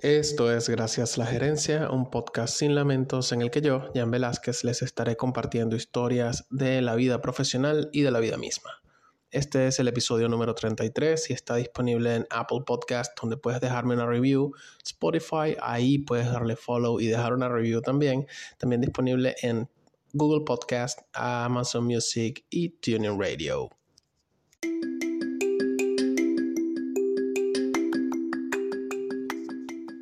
Esto es Gracias la Gerencia, un podcast sin lamentos en el que yo, Jan Velázquez, les estaré compartiendo historias de la vida profesional y de la vida misma. Este es el episodio número 33 y está disponible en Apple Podcast, donde puedes dejarme una review, Spotify, ahí puedes darle follow y dejar una review también. También disponible en Google Podcast, Amazon Music y Tuning Radio.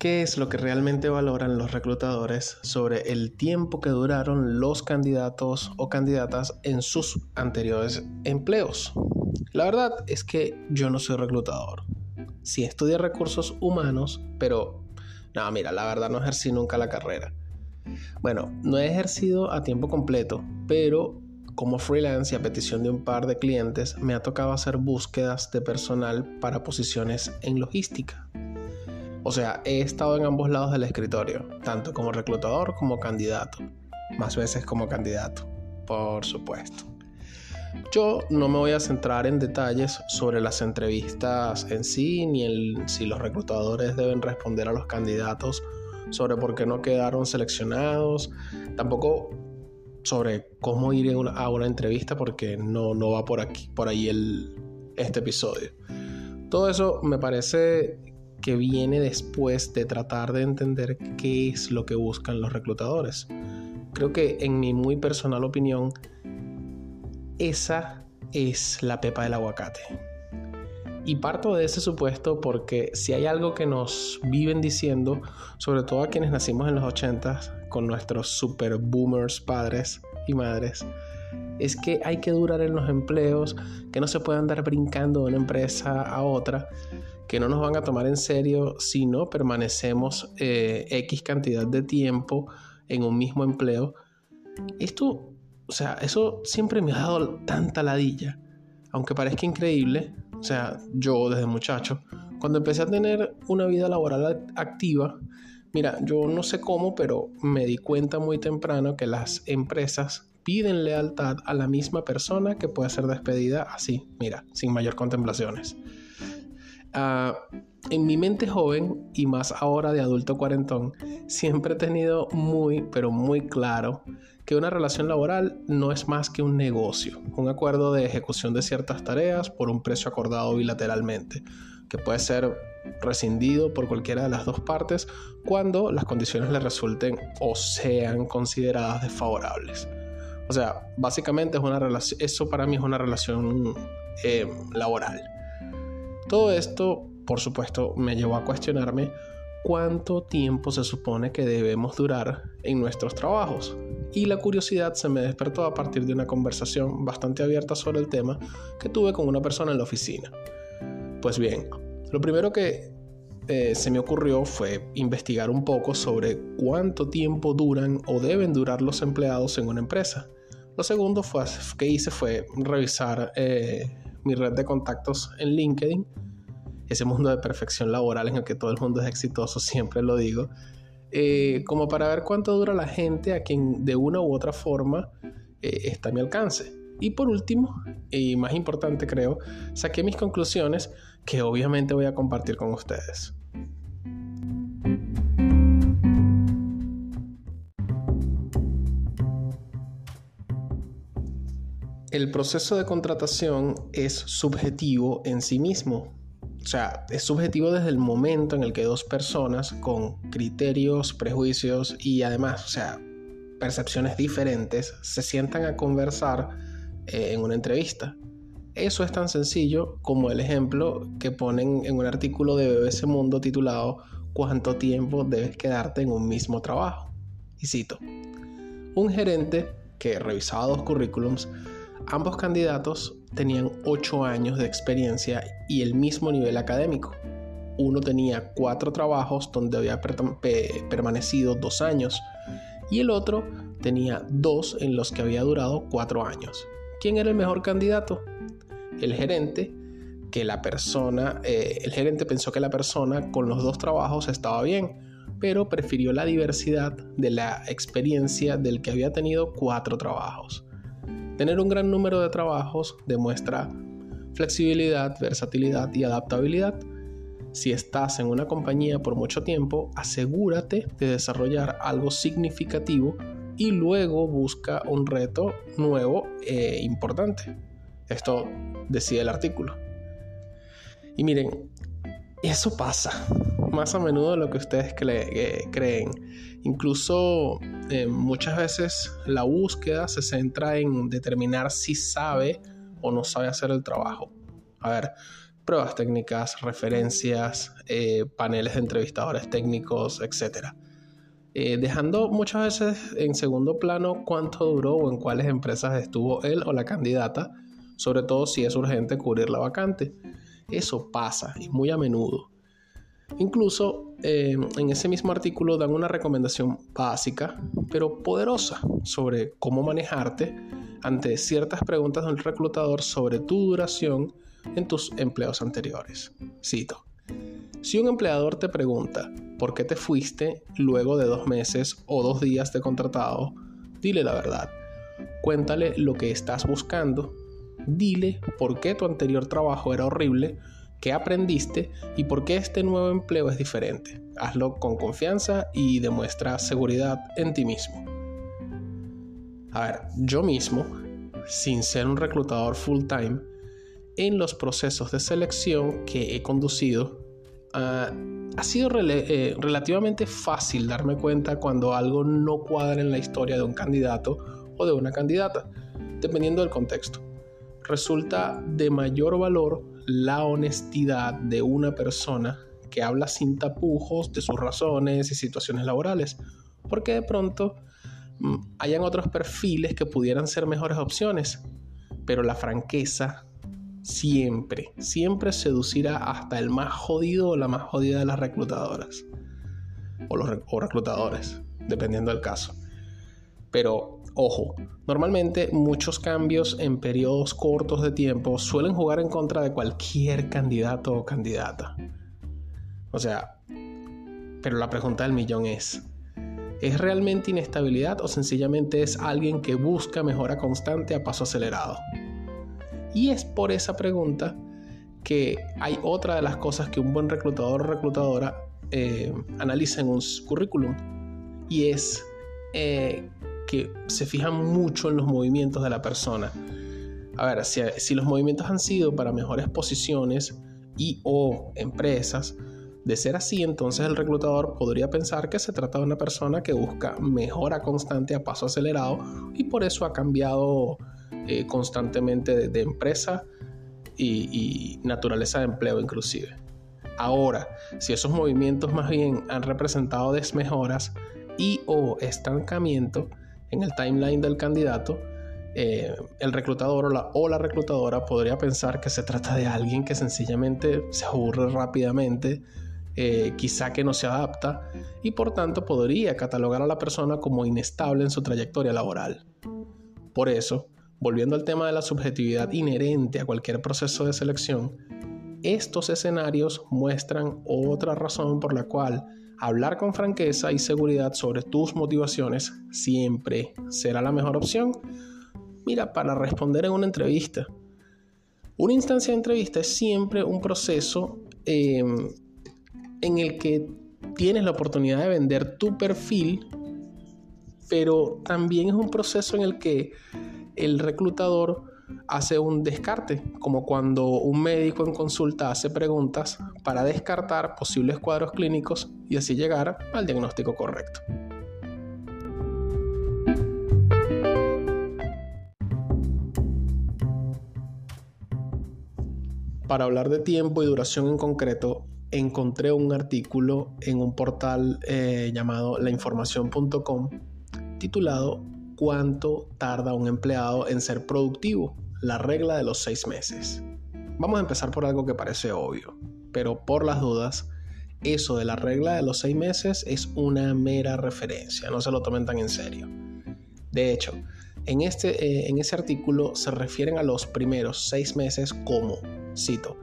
¿Qué es lo que realmente valoran los reclutadores sobre el tiempo que duraron los candidatos o candidatas en sus anteriores empleos? La verdad es que yo no soy reclutador. Sí estudié recursos humanos, pero no, mira, la verdad no ejercí nunca la carrera. Bueno, no he ejercido a tiempo completo, pero como freelance y a petición de un par de clientes me ha tocado hacer búsquedas de personal para posiciones en logística. O sea, he estado en ambos lados del escritorio, tanto como reclutador como candidato. Más veces como candidato, por supuesto. Yo no me voy a centrar en detalles sobre las entrevistas en sí, ni si los reclutadores deben responder a los candidatos sobre por qué no quedaron seleccionados. Tampoco sobre cómo ir a una entrevista porque no, no va por aquí, por ahí el, este episodio. Todo eso me parece que viene después de tratar de entender qué es lo que buscan los reclutadores. Creo que en mi muy personal opinión, esa es la pepa del aguacate. Y parto de ese supuesto porque si hay algo que nos viven diciendo, sobre todo a quienes nacimos en los 80 con nuestros super boomers padres y madres, es que hay que durar en los empleos, que no se puede andar brincando de una empresa a otra, que no nos van a tomar en serio si no permanecemos eh, X cantidad de tiempo en un mismo empleo. Esto, o sea, eso siempre me ha dado tanta ladilla. Aunque parezca increíble, o sea, yo desde muchacho, cuando empecé a tener una vida laboral activa, mira, yo no sé cómo, pero me di cuenta muy temprano que las empresas piden lealtad a la misma persona que puede ser despedida así, mira, sin mayor contemplaciones. Ah, en mi mente joven y más ahora de adulto cuarentón, siempre he tenido muy, pero muy claro que una relación laboral no es más que un negocio, un acuerdo de ejecución de ciertas tareas por un precio acordado bilateralmente, que puede ser rescindido por cualquiera de las dos partes cuando las condiciones le resulten o sean consideradas desfavorables. O sea, básicamente es una relación, eso para mí es una relación eh, laboral. Todo esto, por supuesto, me llevó a cuestionarme cuánto tiempo se supone que debemos durar en nuestros trabajos. Y la curiosidad se me despertó a partir de una conversación bastante abierta sobre el tema que tuve con una persona en la oficina. Pues bien, lo primero que eh, se me ocurrió fue investigar un poco sobre cuánto tiempo duran o deben durar los empleados en una empresa. Lo segundo que hice fue revisar eh, mi red de contactos en LinkedIn, ese mundo de perfección laboral en el que todo el mundo es exitoso, siempre lo digo, eh, como para ver cuánto dura la gente a quien de una u otra forma eh, está a mi alcance. Y por último, y más importante creo, saqué mis conclusiones que obviamente voy a compartir con ustedes. El proceso de contratación es subjetivo en sí mismo. O sea, es subjetivo desde el momento en el que dos personas con criterios, prejuicios y además, o sea, percepciones diferentes se sientan a conversar eh, en una entrevista. Eso es tan sencillo como el ejemplo que ponen en un artículo de BBC Mundo titulado ¿Cuánto tiempo debes quedarte en un mismo trabajo? Y cito, un gerente que revisaba dos currículums, ambos candidatos tenían 8 años de experiencia y el mismo nivel académico. Uno tenía cuatro trabajos donde había permanecido dos años y el otro tenía dos en los que había durado cuatro años. ¿Quién era el mejor candidato? El gerente, que la persona, eh, el gerente pensó que la persona con los dos trabajos estaba bien, pero prefirió la diversidad de la experiencia del que había tenido cuatro trabajos. Tener un gran número de trabajos demuestra flexibilidad, versatilidad y adaptabilidad. Si estás en una compañía por mucho tiempo, asegúrate de desarrollar algo significativo y luego busca un reto nuevo e importante. Esto decía el artículo. Y miren, eso pasa más a menudo de lo que ustedes eh, creen. Incluso eh, muchas veces la búsqueda se centra en determinar si sabe o no sabe hacer el trabajo. A ver, pruebas técnicas, referencias, eh, paneles de entrevistadores técnicos, etc. dejando muchas veces en segundo plano cuánto duró o en cuáles empresas estuvo él o la candidata, sobre todo si es urgente cubrir la vacante. Eso pasa y muy a menudo. Incluso eh, en ese mismo artículo dan una recomendación básica, pero poderosa, sobre cómo manejarte ante ciertas preguntas del reclutador sobre tu duración en tus empleos anteriores. Cito. Si un empleador te pregunta por qué te fuiste luego de dos meses o dos días de contratado, dile la verdad. Cuéntale lo que estás buscando. Dile por qué tu anterior trabajo era horrible qué aprendiste y por qué este nuevo empleo es diferente. Hazlo con confianza y demuestra seguridad en ti mismo. A ver, yo mismo, sin ser un reclutador full time, en los procesos de selección que he conducido, ah, ha sido eh, relativamente fácil darme cuenta cuando algo no cuadra en la historia de un candidato o de una candidata, dependiendo del contexto. Resulta de mayor valor la honestidad de una persona que habla sin tapujos de sus razones y situaciones laborales, porque de pronto mm, hayan otros perfiles que pudieran ser mejores opciones, pero la franqueza siempre, siempre seducirá hasta el más jodido o la más jodida de las reclutadoras o los o reclutadores, dependiendo del caso. Pero Ojo, normalmente muchos cambios en periodos cortos de tiempo suelen jugar en contra de cualquier candidato o candidata. O sea, pero la pregunta del millón es, ¿es realmente inestabilidad o sencillamente es alguien que busca mejora constante a paso acelerado? Y es por esa pregunta que hay otra de las cosas que un buen reclutador o reclutadora eh, analiza en un currículum y es eh, que se fijan mucho en los movimientos de la persona. A ver, si, los movimientos han sido para mejores posiciones y o empresas, de ser así, entonces el reclutador podría pensar que se trata de una persona que busca mejora constante a paso acelerado y por eso ha cambiado eh, constantemente de, empresa y, y, naturaleza de empleo inclusive. Ahora, si esos movimientos más bien han representado desmejoras y o estancamiento, en el timeline del candidato, eh, el reclutador o la, reclutadora podría pensar que se trata de alguien que sencillamente se aburre rápidamente, eh, quizá que no se adapta y por tanto podría catalogar a la persona como inestable en su trayectoria laboral. Por eso, volviendo al tema de la subjetividad inherente a cualquier proceso de selección, estos escenarios muestran otra razón por la cual hablar con franqueza y seguridad sobre tus motivaciones siempre será la mejor opción. Mira, para responder en una entrevista. Una instancia de entrevista es siempre un proceso em, en el que tienes la oportunidad de vender tu perfil, pero también es un proceso en el que el reclutador hace un descarte, como cuando un médico en consulta hace preguntas para descartar posibles cuadros clínicos y así llegar al diagnóstico correcto. Para hablar de tiempo y duración en concreto, encontré un artículo en un portal eh, llamado lainformación.com titulado cuánto tarda un empleado en ser productivo, la regla de los seis meses. Vamos a empezar por algo que parece obvio, pero por las dudas, eso de la regla de los seis meses es una mera referencia, no se lo tomen tan en serio. De hecho, en, este, eh, en ese artículo se refieren a los primeros seis meses como, cito,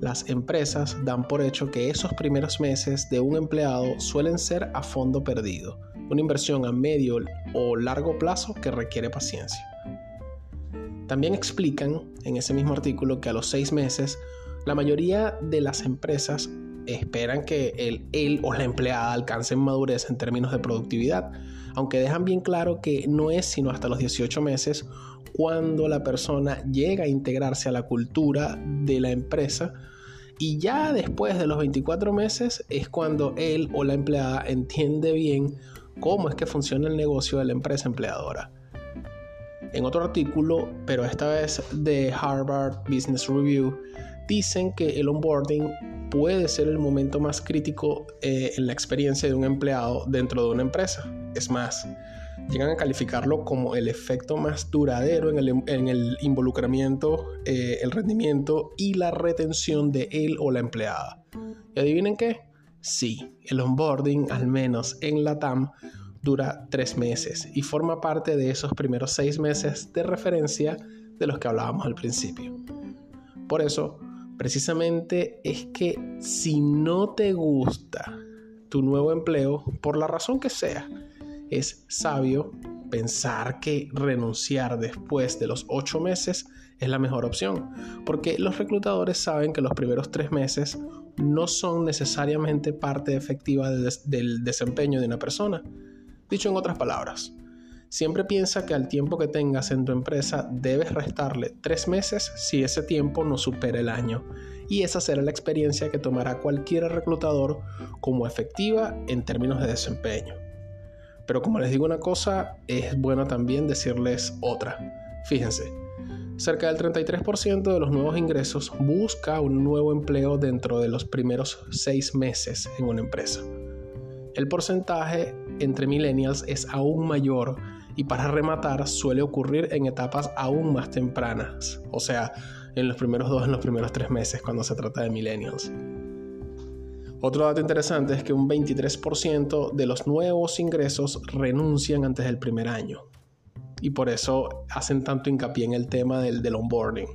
las empresas dan por hecho que esos primeros meses de un empleado suelen ser a fondo perdido, una inversión a medio o largo plazo que requiere paciencia. También explican en ese mismo artículo que a los seis meses la mayoría de las empresas esperan que él o la empleada alcancen madurez en términos de productividad, aunque dejan bien claro que no es sino hasta los 18 meses cuando la persona llega a integrarse a la cultura de la empresa y ya después de los 24 meses es cuando él o la empleada entiende bien cómo es que funciona el negocio de la empresa empleadora. En otro artículo, pero esta vez de Harvard Business Review, dicen que el onboarding puede ser el momento más crítico eh, en la experiencia de un empleado dentro de una empresa. Es más, llegan a calificarlo como el efecto más duradero en el, involucramiento, eh, el rendimiento y la retención de él o la empleada. ¿Y adivinen qué? Sí, el onboarding, al menos en la TAM, dura tres meses y forma parte de esos primeros seis meses de referencia de los que hablábamos al principio. Por eso, precisamente es que si no te gusta tu nuevo empleo, por la razón que sea, es sabio pensar que renunciar después de los ocho meses es la mejor opción, porque los reclutadores saben que los primeros tres meses no son necesariamente parte efectiva del desempeño de una persona. Dicho en otras palabras, siempre piensa que al tiempo que tengas en tu empresa debes restarle tres meses si ese tiempo no supera el año. Y esa será la experiencia que tomará cualquier reclutador como efectiva en términos de desempeño. Pero como les digo una cosa, es bueno también decirles otra. Fíjense, cerca del 33% de los nuevos ingresos busca un nuevo empleo dentro de los primeros seis meses en una empresa. El porcentaje entre millennials es aún mayor y para rematar suele ocurrir en etapas aún más tempranas, o sea, en los primeros dos, en los primeros tres meses cuando se trata de millennials. Otro dato interesante es que un 23% de los nuevos ingresos renuncian antes del primer año. Y por eso hacen tanto hincapié en el tema del, onboarding.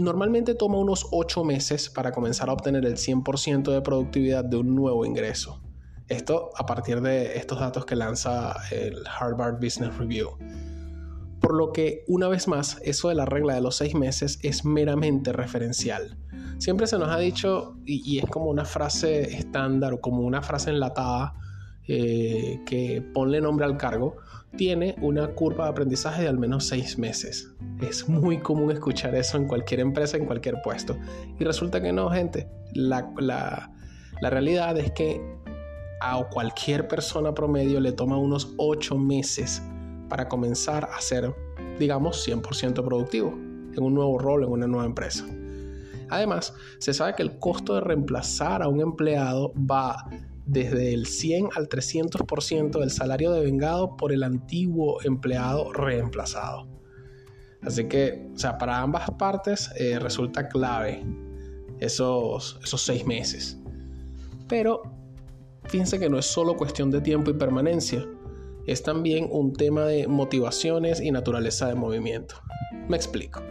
normalmente toma unos 8 meses para comenzar a obtener el 100% de productividad de un nuevo ingreso. Esto a partir de estos datos que lanza el Harvard Business Review. Por lo que, una vez más, eso de la regla de los seis meses es meramente referencial. Siempre se nos ha dicho, y, es como una frase estándar o como una frase enlatada, eh, que ponle nombre al cargo, tiene una curva de aprendizaje de al menos seis meses. Es muy común escuchar eso en cualquier empresa, en cualquier puesto. Y resulta que no, gente. La, la realidad es que a cualquier persona promedio le toma unos ocho meses para comenzar a ser, digamos, 100% productivo en un nuevo rol, en una nueva empresa. Además, se sabe que el costo de reemplazar a un empleado va desde el 100 al 300% del salario devengado por el antiguo empleado reemplazado. Así que, o sea, para ambas partes eh, resulta clave esos, esos seis meses. Pero fíjense que no es solo cuestión de tiempo y permanencia, es también un tema de motivaciones y naturaleza de movimiento. Me explico.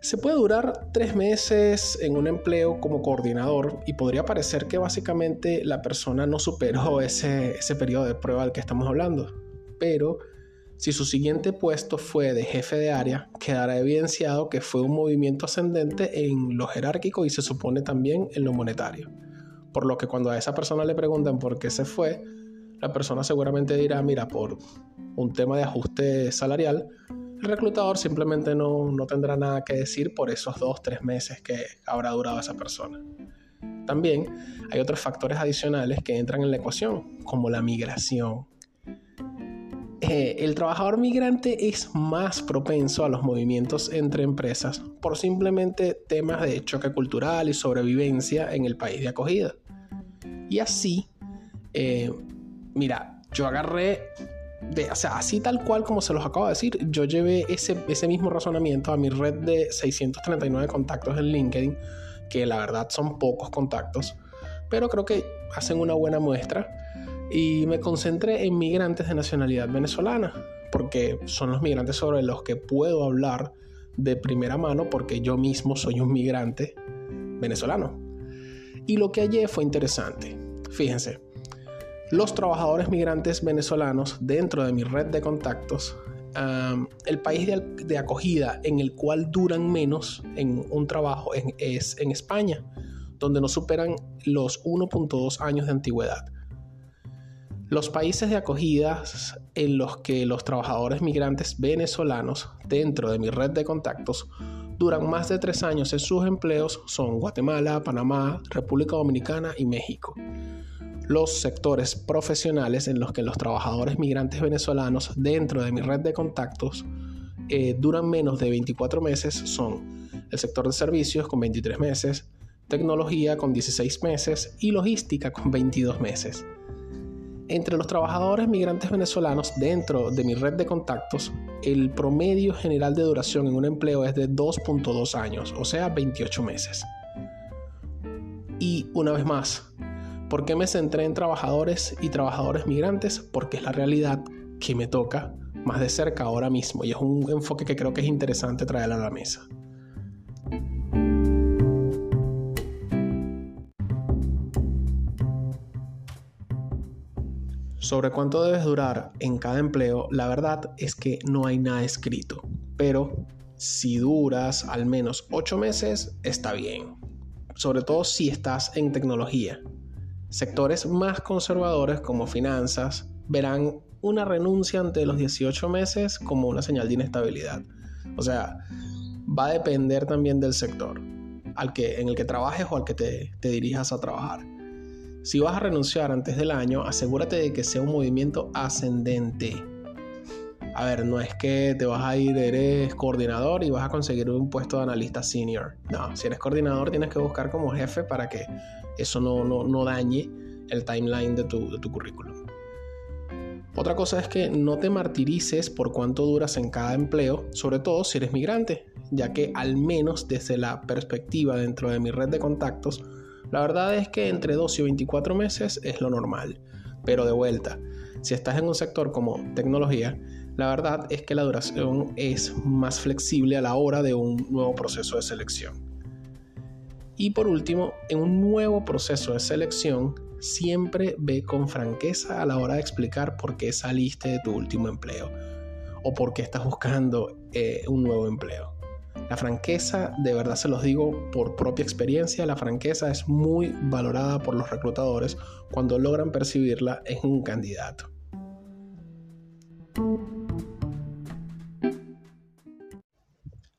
Se puede durar tres meses en un empleo como coordinador y podría parecer que básicamente la persona no superó ese, ese periodo de prueba del que estamos hablando. Pero si su siguiente puesto fue de jefe de área, quedará evidenciado que fue un movimiento ascendente en lo jerárquico y se supone también en lo monetario. Por lo que cuando a esa persona le preguntan por qué se fue, la persona seguramente dirá, mira, por un tema de ajuste salarial, el reclutador simplemente no, tendrá nada que decir por esos dos, tres meses que habrá durado esa persona. También hay otros factores adicionales que entran en la ecuación, como la migración. Eh, el trabajador migrante es más propenso a los movimientos entre empresas por simplemente temas de choque cultural y sobrevivencia en el país de acogida. Y así, eh, mira, yo agarré, de, o sea, así tal cual como se los acabo de decir, yo llevé ese, ese mismo razonamiento a mi red de 639 contactos en LinkedIn, que la verdad son pocos contactos, pero creo que hacen una buena muestra. Y me concentré en migrantes de nacionalidad venezolana, porque son los migrantes sobre los que puedo hablar de primera mano, porque yo mismo soy un migrante venezolano. Y lo que hallé fue interesante. Fíjense, los trabajadores migrantes venezolanos dentro de mi red de contactos, el país de, acogida en el cual duran menos en un trabajo es en España, donde no superan los 1.2 años de antigüedad. Los países de acogida en los que los trabajadores migrantes venezolanos dentro de mi red de contactos duran más de tres años en sus empleos son Guatemala, Panamá, República Dominicana y México. Los sectores profesionales en los que los trabajadores migrantes venezolanos dentro de mi red de contactos eh, duran menos de 24 meses son el sector de servicios con 23 meses, tecnología con 16 meses y logística con 22 meses. Entre los trabajadores migrantes venezolanos dentro de mi red de contactos, el promedio general de duración en un empleo es de 2.2 años, o sea, 28 meses. Y una vez más, ¿por qué me centré en trabajadores y trabajadores migrantes? Porque es la realidad que me toca más de cerca ahora mismo y es un enfoque que creo que es interesante traer a la mesa. Sobre cuánto debes durar en cada empleo, la verdad es que no hay nada escrito. Pero si duras al menos 8 meses, está bien. Sobre todo si estás en tecnología. Sectores más conservadores como finanzas verán una renuncia ante los 18 meses como una señal de inestabilidad. O sea, va a depender también del sector al que, en el que trabajes o al que te, te dirijas a trabajar. Si vas a renunciar antes del año, asegúrate de que sea un movimiento ascendente. A ver, no es que te vas a ir, eres coordinador y vas a conseguir un puesto de analista senior. No, si eres coordinador tienes que buscar como jefe para que eso no, no, dañe el timeline de tu, de tu currículum. Otra cosa es que no te martirices por cuánto duras en cada empleo, sobre todo si eres migrante, ya que al menos desde la perspectiva dentro de mi red de contactos, la verdad es que entre 12 y 24 meses es lo normal, pero de vuelta, si estás en un sector como tecnología, la verdad es que la duración es más flexible a la hora de un nuevo proceso de selección. Y por último, en un nuevo proceso de selección, siempre ve con franqueza a la hora de explicar por qué saliste de tu último empleo o por qué estás buscando eh, un nuevo empleo. La franqueza, de verdad se los digo por propia experiencia, la franqueza es muy valorada por los reclutadores cuando logran percibirla en un candidato.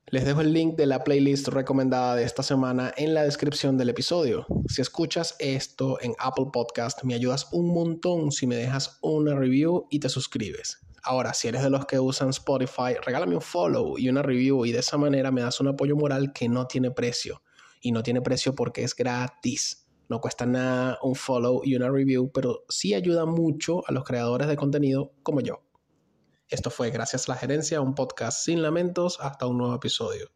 Les dejo el link de la playlist recomendada de esta semana en la descripción del episodio. Si escuchas esto en Apple Podcast, me ayudas un montón si me dejas una review y te suscribes. Ahora, si eres de los que usan Spotify, regálame un follow y una review y de esa manera me das un apoyo moral que no tiene precio. Y no tiene precio porque es gratis. No cuesta nada un follow y una review, pero sí ayuda mucho a los creadores de contenido como yo. Esto fue Gracias a la Gerencia, un podcast sin lamentos. Hasta un nuevo episodio.